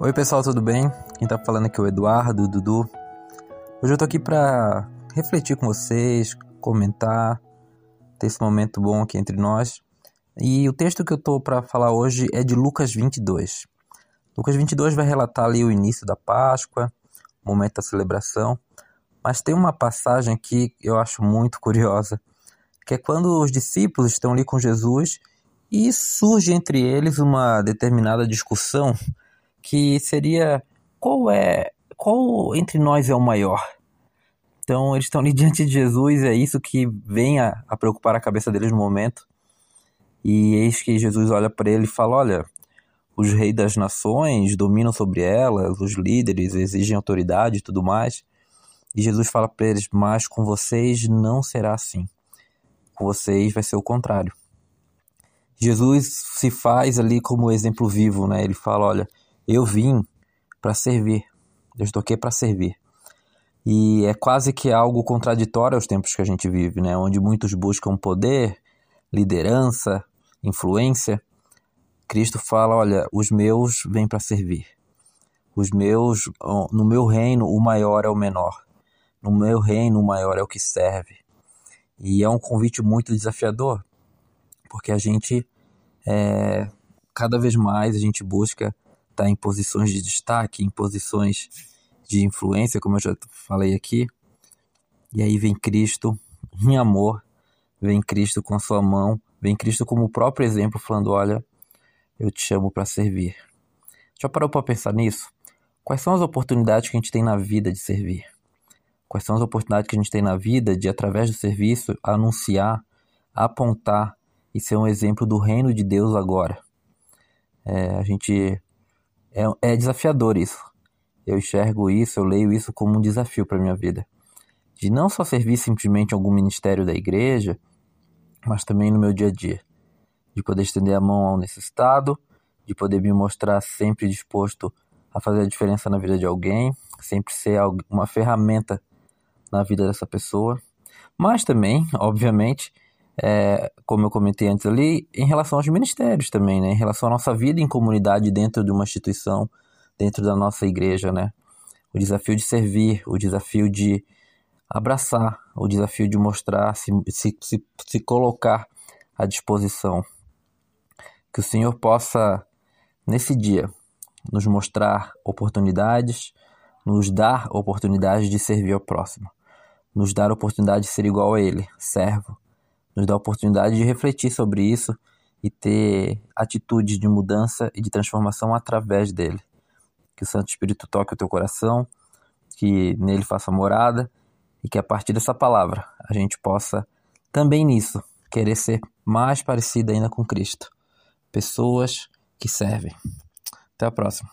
Oi pessoal, tudo bem? Quem tá falando aqui é o Eduardo, o Dudu. Hoje eu tô aqui para refletir com vocês, comentar, ter esse momento bom aqui entre nós. E o texto que eu tô para falar hoje é de Lucas 22. Lucas 22 vai relatar ali o início da Páscoa, o momento da celebração, mas tem uma passagem aqui que eu acho muito curiosa, que é quando os discípulos estão ali com Jesus e surge entre eles uma determinada discussão que seria qual é qual entre nós é o maior. Então eles estão ali diante de Jesus, é isso que vem a, a preocupar a cabeça deles no momento. E eis que Jesus olha para ele e fala: Olha, os reis das nações dominam sobre elas, os líderes exigem autoridade e tudo mais. E Jesus fala para eles: Mas com vocês não será assim. Com vocês vai ser o contrário. Jesus se faz ali como exemplo vivo, né? Ele fala: Olha, eu vim para servir. Eu estou aqui para servir. E é quase que algo contraditório aos tempos que a gente vive, né? Onde muitos buscam poder, liderança, influência. Cristo fala: olha, os meus vêm para servir. Os meus, no meu reino, o maior é o menor. No meu reino, o maior é o que serve. E é um convite muito desafiador, porque a gente, é, cada vez mais, a gente busca está em posições de destaque, em posições de influência, como eu já falei aqui. E aí vem Cristo em amor, vem Cristo com a sua mão, vem Cristo como o próprio exemplo, falando: Olha, eu te chamo para servir. Já parou para pensar nisso? Quais são as oportunidades que a gente tem na vida de servir? Quais são as oportunidades que a gente tem na vida de, através do serviço, anunciar, apontar e ser um exemplo do reino de Deus agora? É, a gente é, é desafiador isso. Eu enxergo isso, eu leio isso como um desafio para minha vida. De não só servir simplesmente algum ministério da igreja, mas também no meu dia a dia. De poder estender a mão ao necessitado, de poder me mostrar sempre disposto a fazer a diferença na vida de alguém, sempre ser uma ferramenta na vida dessa pessoa. Mas também, obviamente, é, como eu comentei antes ali, em relação aos ministérios também, né? Em relação à nossa vida em comunidade dentro de uma instituição, dentro da nossa igreja, né? O desafio de servir, o desafio de abraçar, o desafio de mostrar, se, se, se, se colocar à disposição. Que o Senhor possa, nesse dia, nos mostrar oportunidades, nos dar oportunidades de servir ao próximo, nos dar oportunidade de ser igual a Ele, servo, nos dá a oportunidade de refletir sobre isso e ter atitudes de mudança e de transformação através dele. Que o Santo Espírito toque o teu coração, que nele faça morada e que a partir dessa palavra a gente possa também nisso querer ser mais parecido ainda com Cristo. Pessoas que servem. Até a próxima.